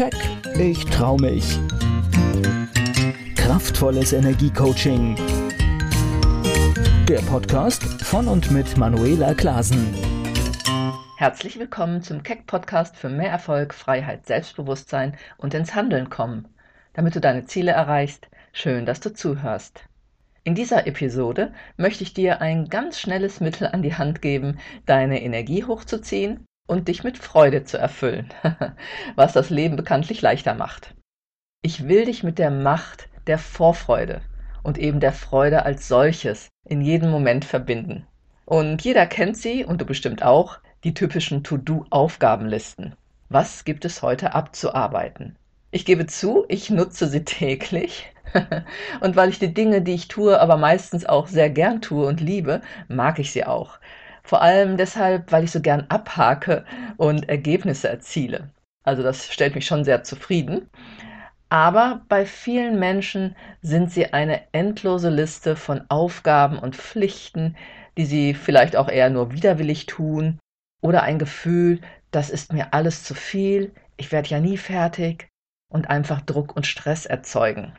Keck, ich trau mich. Kraftvolles Energiecoaching. Der Podcast von und mit Manuela Klasen. Herzlich willkommen zum Keck Podcast für mehr Erfolg, Freiheit, Selbstbewusstsein und ins Handeln kommen. Damit du deine Ziele erreichst, schön, dass du zuhörst. In dieser Episode möchte ich dir ein ganz schnelles Mittel an die Hand geben, deine Energie hochzuziehen und dich mit Freude zu erfüllen, was das Leben bekanntlich leichter macht. Ich will dich mit der Macht der Vorfreude und eben der Freude als solches in jedem Moment verbinden. Und jeder kennt sie und du bestimmt auch, die typischen To-Do-Aufgabenlisten. Was gibt es heute abzuarbeiten? Ich gebe zu, ich nutze sie täglich und weil ich die Dinge, die ich tue, aber meistens auch sehr gern tue und liebe, mag ich sie auch. Vor allem deshalb, weil ich so gern abhake und Ergebnisse erziele. Also das stellt mich schon sehr zufrieden. Aber bei vielen Menschen sind sie eine endlose Liste von Aufgaben und Pflichten, die sie vielleicht auch eher nur widerwillig tun, oder ein Gefühl, das ist mir alles zu viel, ich werde ja nie fertig und einfach Druck und Stress erzeugen.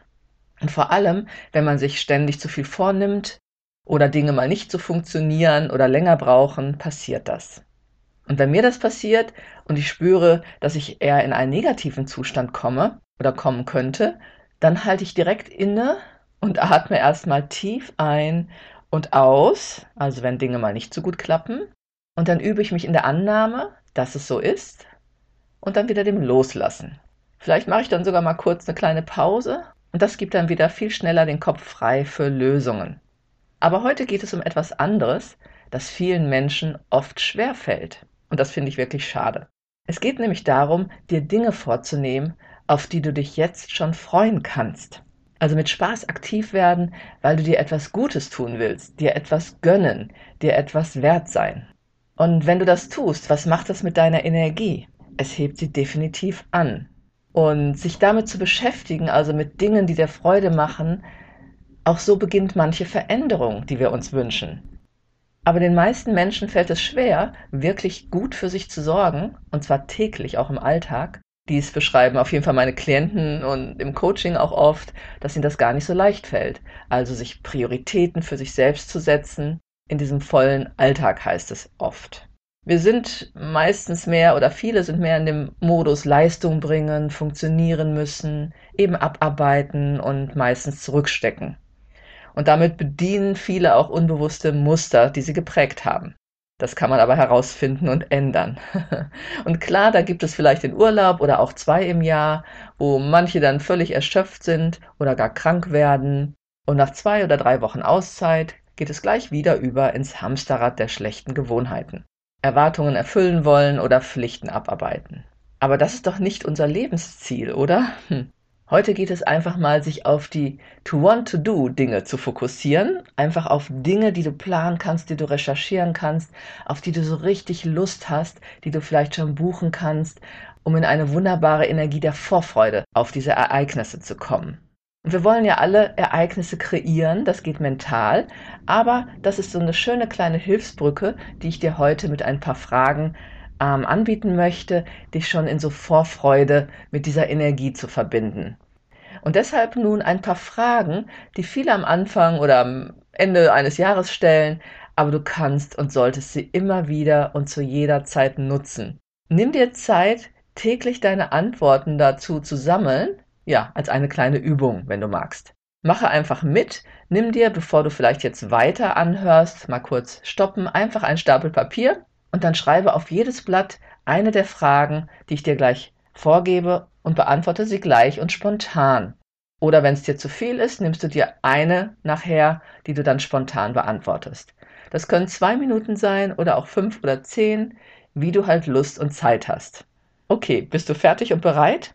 Und vor allem, wenn man sich ständig zu viel vornimmt oder Dinge mal nicht so funktionieren oder länger brauchen, passiert das. Und wenn mir das passiert und ich spüre, dass ich eher in einen negativen Zustand komme oder kommen könnte, dann halte ich direkt inne und atme erstmal tief ein und aus, also wenn Dinge mal nicht so gut klappen. Und dann übe ich mich in der Annahme, dass es so ist und dann wieder dem Loslassen. Vielleicht mache ich dann sogar mal kurz eine kleine Pause und das gibt dann wieder viel schneller den Kopf frei für Lösungen. Aber heute geht es um etwas anderes, das vielen Menschen oft schwer fällt. Und das finde ich wirklich schade. Es geht nämlich darum, dir Dinge vorzunehmen, auf die du dich jetzt schon freuen kannst. Also mit Spaß aktiv werden, weil du dir etwas Gutes tun willst, dir etwas gönnen, dir etwas wert sein. Und wenn du das tust, was macht das mit deiner Energie? Es hebt sie definitiv an. Und sich damit zu beschäftigen, also mit Dingen, die dir Freude machen, auch so beginnt manche Veränderung, die wir uns wünschen. Aber den meisten Menschen fällt es schwer, wirklich gut für sich zu sorgen, und zwar täglich, auch im Alltag. Dies beschreiben auf jeden Fall meine Klienten und im Coaching auch oft, dass ihnen das gar nicht so leicht fällt. Also sich Prioritäten für sich selbst zu setzen. In diesem vollen Alltag heißt es oft. Wir sind meistens mehr oder viele sind mehr in dem Modus Leistung bringen, funktionieren müssen, eben abarbeiten und meistens zurückstecken. Und damit bedienen viele auch unbewusste Muster, die sie geprägt haben. Das kann man aber herausfinden und ändern. und klar, da gibt es vielleicht den Urlaub oder auch zwei im Jahr, wo manche dann völlig erschöpft sind oder gar krank werden. Und nach zwei oder drei Wochen Auszeit geht es gleich wieder über ins Hamsterrad der schlechten Gewohnheiten. Erwartungen erfüllen wollen oder Pflichten abarbeiten. Aber das ist doch nicht unser Lebensziel, oder? Hm. Heute geht es einfach mal, sich auf die To-Want-to-Do-Dinge zu fokussieren. Einfach auf Dinge, die du planen kannst, die du recherchieren kannst, auf die du so richtig Lust hast, die du vielleicht schon buchen kannst, um in eine wunderbare Energie der Vorfreude auf diese Ereignisse zu kommen. Und wir wollen ja alle Ereignisse kreieren, das geht mental, aber das ist so eine schöne kleine Hilfsbrücke, die ich dir heute mit ein paar Fragen ähm, anbieten möchte, dich schon in so Vorfreude mit dieser Energie zu verbinden. Und deshalb nun ein paar Fragen, die viele am Anfang oder am Ende eines Jahres stellen, aber du kannst und solltest sie immer wieder und zu jeder Zeit nutzen. Nimm dir Zeit, täglich deine Antworten dazu zu sammeln ja, als eine kleine Übung, wenn du magst. Mache einfach mit, nimm dir, bevor du vielleicht jetzt weiter anhörst, mal kurz stoppen, einfach ein Stapel Papier und dann schreibe auf jedes Blatt eine der Fragen, die ich dir gleich vorgebe und beantworte sie gleich und spontan. Oder wenn es dir zu viel ist, nimmst du dir eine nachher, die du dann spontan beantwortest. Das können zwei Minuten sein oder auch fünf oder zehn, wie du halt Lust und Zeit hast. Okay, bist du fertig und bereit?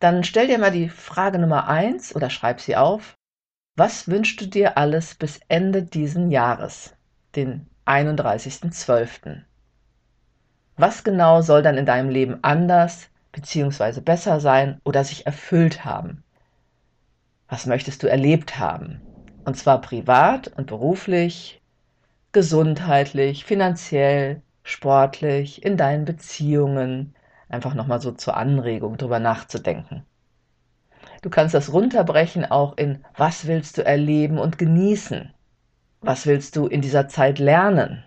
Dann stell dir mal die Frage Nummer eins oder schreib sie auf. Was wünschst du dir alles bis Ende diesen Jahres, den 31.12.? Was genau soll dann in deinem Leben anders bzw. besser sein oder sich erfüllt haben? Was möchtest du erlebt haben? Und zwar privat und beruflich, gesundheitlich, finanziell, sportlich, in deinen Beziehungen, Einfach nochmal so zur Anregung, drüber nachzudenken. Du kannst das runterbrechen auch in, was willst du erleben und genießen? Was willst du in dieser Zeit lernen?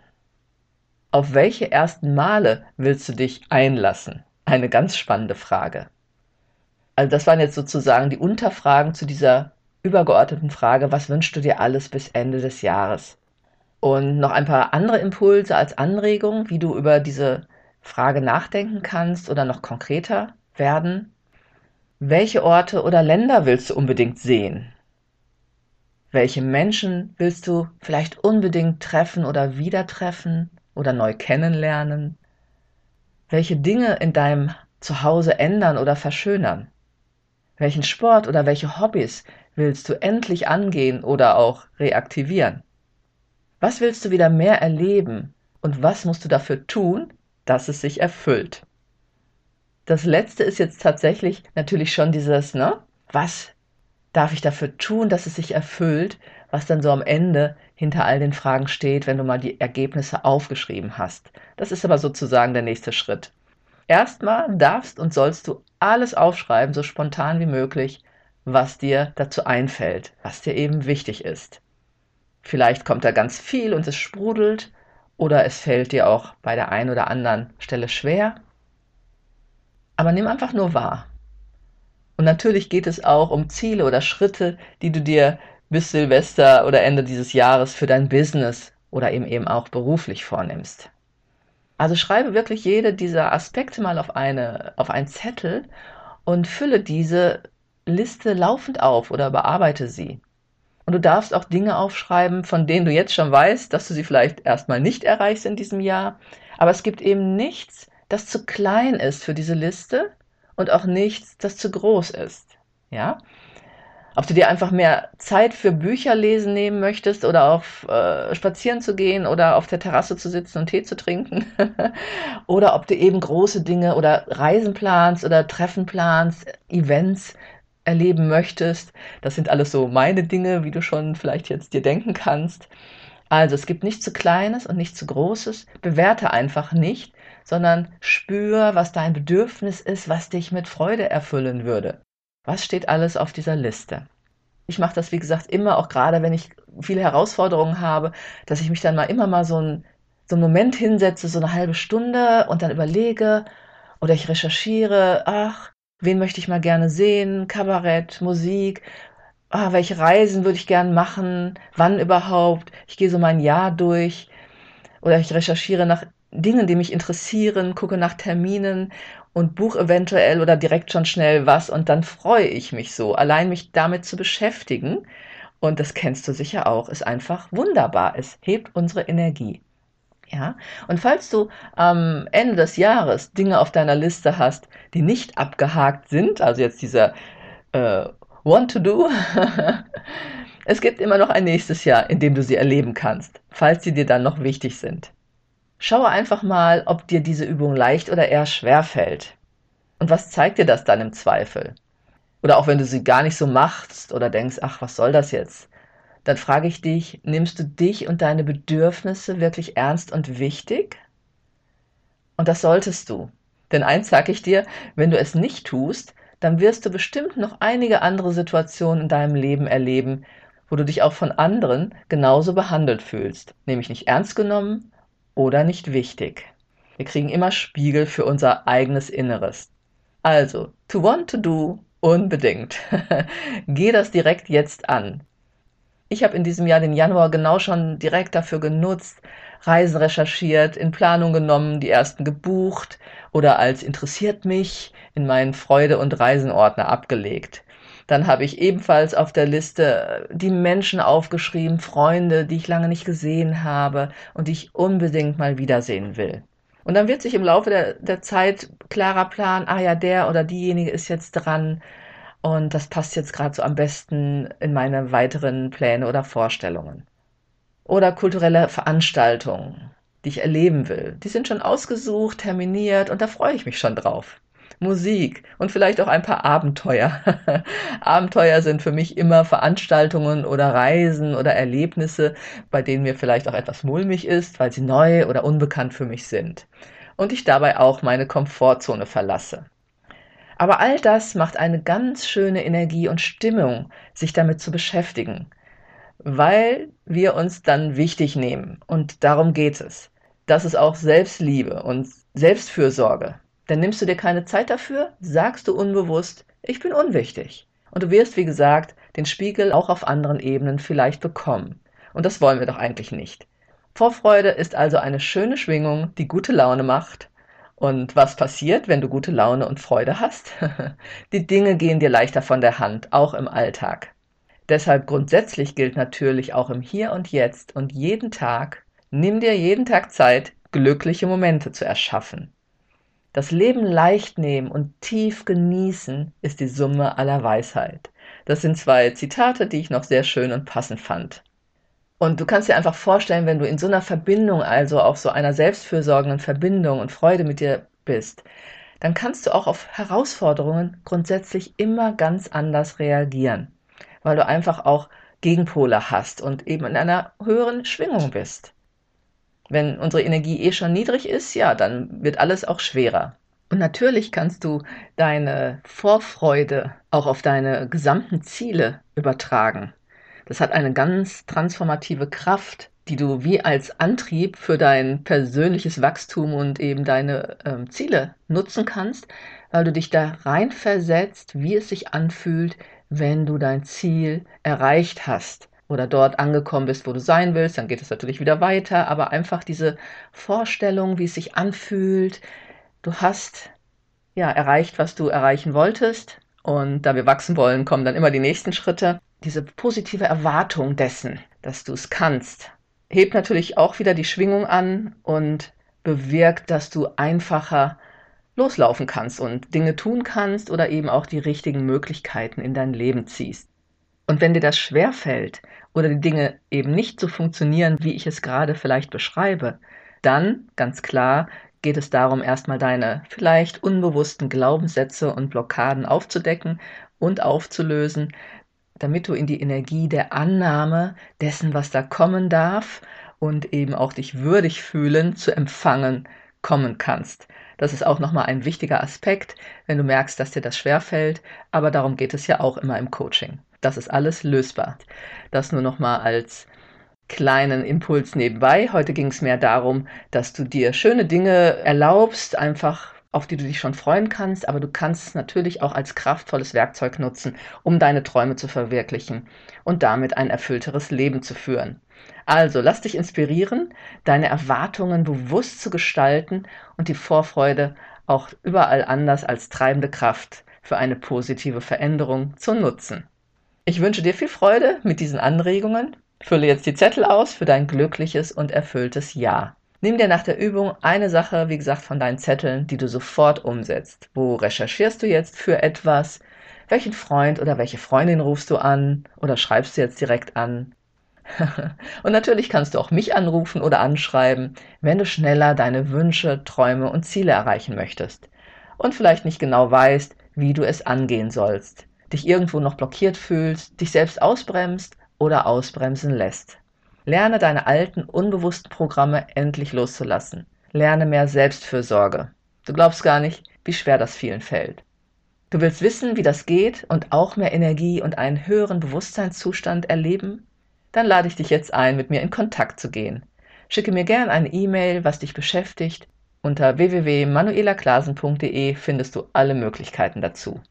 Auf welche ersten Male willst du dich einlassen? Eine ganz spannende Frage. Also das waren jetzt sozusagen die Unterfragen zu dieser übergeordneten Frage, was wünschst du dir alles bis Ende des Jahres? Und noch ein paar andere Impulse als Anregung, wie du über diese Frage nachdenken kannst oder noch konkreter werden. Welche Orte oder Länder willst du unbedingt sehen? Welche Menschen willst du vielleicht unbedingt treffen oder wieder treffen oder neu kennenlernen? Welche Dinge in deinem Zuhause ändern oder verschönern? Welchen Sport oder welche Hobbys willst du endlich angehen oder auch reaktivieren? Was willst du wieder mehr erleben und was musst du dafür tun, dass es sich erfüllt? Das letzte ist jetzt tatsächlich natürlich schon dieses, ne? Was darf ich dafür tun, dass es sich erfüllt, was dann so am Ende hinter all den Fragen steht, wenn du mal die Ergebnisse aufgeschrieben hast. Das ist aber sozusagen der nächste Schritt. Erstmal darfst und sollst du alles aufschreiben, so spontan wie möglich, was dir dazu einfällt, was dir eben wichtig ist. Vielleicht kommt da ganz viel und es sprudelt oder es fällt dir auch bei der einen oder anderen Stelle schwer. Aber nimm einfach nur wahr. Und natürlich geht es auch um Ziele oder Schritte, die du dir bis Silvester oder Ende dieses Jahres für dein Business oder eben eben auch beruflich vornimmst. Also schreibe wirklich jede dieser Aspekte mal auf eine auf einen Zettel und fülle diese Liste laufend auf oder bearbeite sie. Und du darfst auch Dinge aufschreiben, von denen du jetzt schon weißt, dass du sie vielleicht erstmal nicht erreichst in diesem Jahr. Aber es gibt eben nichts, das zu klein ist für diese Liste und auch nichts, das zu groß ist. Ja? Ob du dir einfach mehr Zeit für Bücher lesen nehmen möchtest oder auf äh, spazieren zu gehen oder auf der Terrasse zu sitzen und Tee zu trinken oder ob du eben große Dinge oder Reisen planst oder Treffen planst, Events erleben möchtest. Das sind alles so meine Dinge, wie du schon vielleicht jetzt dir denken kannst. Also es gibt nichts zu Kleines und nichts zu Großes. Bewerte einfach nicht, sondern spür, was dein Bedürfnis ist, was dich mit Freude erfüllen würde. Was steht alles auf dieser Liste? Ich mache das, wie gesagt, immer, auch gerade wenn ich viele Herausforderungen habe, dass ich mich dann mal immer mal so, ein, so einen Moment hinsetze, so eine halbe Stunde und dann überlege oder ich recherchiere, ach, wen möchte ich mal gerne sehen, Kabarett, Musik, ah, welche Reisen würde ich gern machen, wann überhaupt. Ich gehe so mein Jahr durch oder ich recherchiere nach Dingen, die mich interessieren, gucke nach Terminen und buche eventuell oder direkt schon schnell was und dann freue ich mich so. Allein mich damit zu beschäftigen, und das kennst du sicher auch, ist einfach wunderbar. Es hebt unsere Energie. Ja, und falls du am Ende des Jahres Dinge auf deiner Liste hast, die nicht abgehakt sind, also jetzt dieser äh, Want to Do, es gibt immer noch ein nächstes Jahr, in dem du sie erleben kannst, falls sie dir dann noch wichtig sind. Schaue einfach mal, ob dir diese Übung leicht oder eher schwer fällt. Und was zeigt dir das dann im Zweifel? Oder auch wenn du sie gar nicht so machst oder denkst, ach, was soll das jetzt? dann frage ich dich, nimmst du dich und deine Bedürfnisse wirklich ernst und wichtig? Und das solltest du. Denn eins sage ich dir, wenn du es nicht tust, dann wirst du bestimmt noch einige andere Situationen in deinem Leben erleben, wo du dich auch von anderen genauso behandelt fühlst, nämlich nicht ernst genommen oder nicht wichtig. Wir kriegen immer Spiegel für unser eigenes Inneres. Also, to want to do, unbedingt. Geh das direkt jetzt an. Ich habe in diesem Jahr den Januar genau schon direkt dafür genutzt, Reisen recherchiert, in Planung genommen, die ersten gebucht oder als interessiert mich in meinen Freude- und Reisenordner abgelegt. Dann habe ich ebenfalls auf der Liste die Menschen aufgeschrieben, Freunde, die ich lange nicht gesehen habe und die ich unbedingt mal wiedersehen will. Und dann wird sich im Laufe der, der Zeit klarer Plan, ah ja, der oder diejenige ist jetzt dran, und das passt jetzt gerade so am besten in meine weiteren Pläne oder Vorstellungen. Oder kulturelle Veranstaltungen, die ich erleben will. Die sind schon ausgesucht, terminiert und da freue ich mich schon drauf. Musik und vielleicht auch ein paar Abenteuer. Abenteuer sind für mich immer Veranstaltungen oder Reisen oder Erlebnisse, bei denen mir vielleicht auch etwas mulmig ist, weil sie neu oder unbekannt für mich sind. und ich dabei auch meine Komfortzone verlasse. Aber all das macht eine ganz schöne Energie und Stimmung, sich damit zu beschäftigen, weil wir uns dann wichtig nehmen und darum geht es. Das ist auch Selbstliebe und Selbstfürsorge. Denn nimmst du dir keine Zeit dafür, sagst du unbewusst, ich bin unwichtig. Und du wirst, wie gesagt, den Spiegel auch auf anderen Ebenen vielleicht bekommen. Und das wollen wir doch eigentlich nicht. Vorfreude ist also eine schöne Schwingung, die gute Laune macht und was passiert, wenn du gute Laune und Freude hast? Die Dinge gehen dir leichter von der Hand, auch im Alltag. Deshalb grundsätzlich gilt natürlich auch im Hier und Jetzt und jeden Tag, nimm dir jeden Tag Zeit, glückliche Momente zu erschaffen. Das Leben leicht nehmen und tief genießen ist die Summe aller Weisheit. Das sind zwei Zitate, die ich noch sehr schön und passend fand. Und du kannst dir einfach vorstellen, wenn du in so einer Verbindung, also auf so einer selbstfürsorgenden Verbindung und Freude mit dir bist, dann kannst du auch auf Herausforderungen grundsätzlich immer ganz anders reagieren, weil du einfach auch Gegenpole hast und eben in einer höheren Schwingung bist. Wenn unsere Energie eh schon niedrig ist, ja, dann wird alles auch schwerer. Und natürlich kannst du deine Vorfreude auch auf deine gesamten Ziele übertragen. Das hat eine ganz transformative Kraft, die du wie als Antrieb für dein persönliches Wachstum und eben deine ähm, Ziele nutzen kannst, weil du dich da reinversetzt, wie es sich anfühlt, wenn du dein Ziel erreicht hast oder dort angekommen bist, wo du sein willst, dann geht es natürlich wieder weiter, aber einfach diese Vorstellung, wie es sich anfühlt, du hast ja erreicht, was du erreichen wolltest. Und da wir wachsen wollen, kommen dann immer die nächsten Schritte. Diese positive Erwartung dessen, dass du es kannst, hebt natürlich auch wieder die Schwingung an und bewirkt, dass du einfacher loslaufen kannst und Dinge tun kannst oder eben auch die richtigen Möglichkeiten in dein Leben ziehst. Und wenn dir das schwerfällt oder die Dinge eben nicht so funktionieren, wie ich es gerade vielleicht beschreibe, dann, ganz klar, geht es darum, erstmal deine vielleicht unbewussten Glaubenssätze und Blockaden aufzudecken und aufzulösen, damit du in die Energie der Annahme dessen, was da kommen darf und eben auch dich würdig fühlen zu empfangen kommen kannst. Das ist auch nochmal ein wichtiger Aspekt, wenn du merkst, dass dir das schwerfällt, aber darum geht es ja auch immer im Coaching. Das ist alles lösbar. Das nur nochmal als kleinen Impuls nebenbei. Heute ging es mehr darum, dass du dir schöne Dinge erlaubst, einfach auf die du dich schon freuen kannst, aber du kannst es natürlich auch als kraftvolles Werkzeug nutzen, um deine Träume zu verwirklichen und damit ein erfüllteres Leben zu führen. Also lass dich inspirieren, deine Erwartungen bewusst zu gestalten und die Vorfreude auch überall anders als treibende Kraft für eine positive Veränderung zu nutzen. Ich wünsche dir viel Freude mit diesen Anregungen. Fülle jetzt die Zettel aus für dein glückliches und erfülltes Jahr. Nimm dir nach der Übung eine Sache, wie gesagt, von deinen Zetteln, die du sofort umsetzt. Wo recherchierst du jetzt für etwas? Welchen Freund oder welche Freundin rufst du an oder schreibst du jetzt direkt an? und natürlich kannst du auch mich anrufen oder anschreiben, wenn du schneller deine Wünsche, Träume und Ziele erreichen möchtest und vielleicht nicht genau weißt, wie du es angehen sollst, dich irgendwo noch blockiert fühlst, dich selbst ausbremst oder ausbremsen lässt. Lerne deine alten, unbewussten Programme endlich loszulassen. Lerne mehr Selbstfürsorge. Du glaubst gar nicht, wie schwer das vielen fällt. Du willst wissen, wie das geht und auch mehr Energie und einen höheren Bewusstseinszustand erleben? Dann lade ich dich jetzt ein, mit mir in Kontakt zu gehen. Schicke mir gern eine E-Mail, was dich beschäftigt. Unter www.manuelaklasen.de findest du alle Möglichkeiten dazu.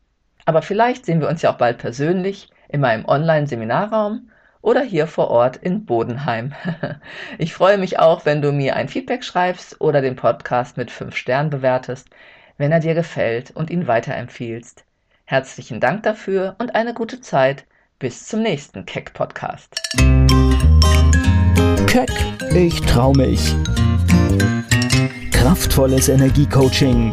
Aber vielleicht sehen wir uns ja auch bald persönlich in meinem Online-Seminarraum oder hier vor Ort in Bodenheim. Ich freue mich auch, wenn du mir ein Feedback schreibst oder den Podcast mit 5 Sternen bewertest, wenn er dir gefällt und ihn weiterempfiehlst. Herzlichen Dank dafür und eine gute Zeit. Bis zum nächsten Keck Podcast. Keck, ich trau mich. Kraftvolles Energiecoaching.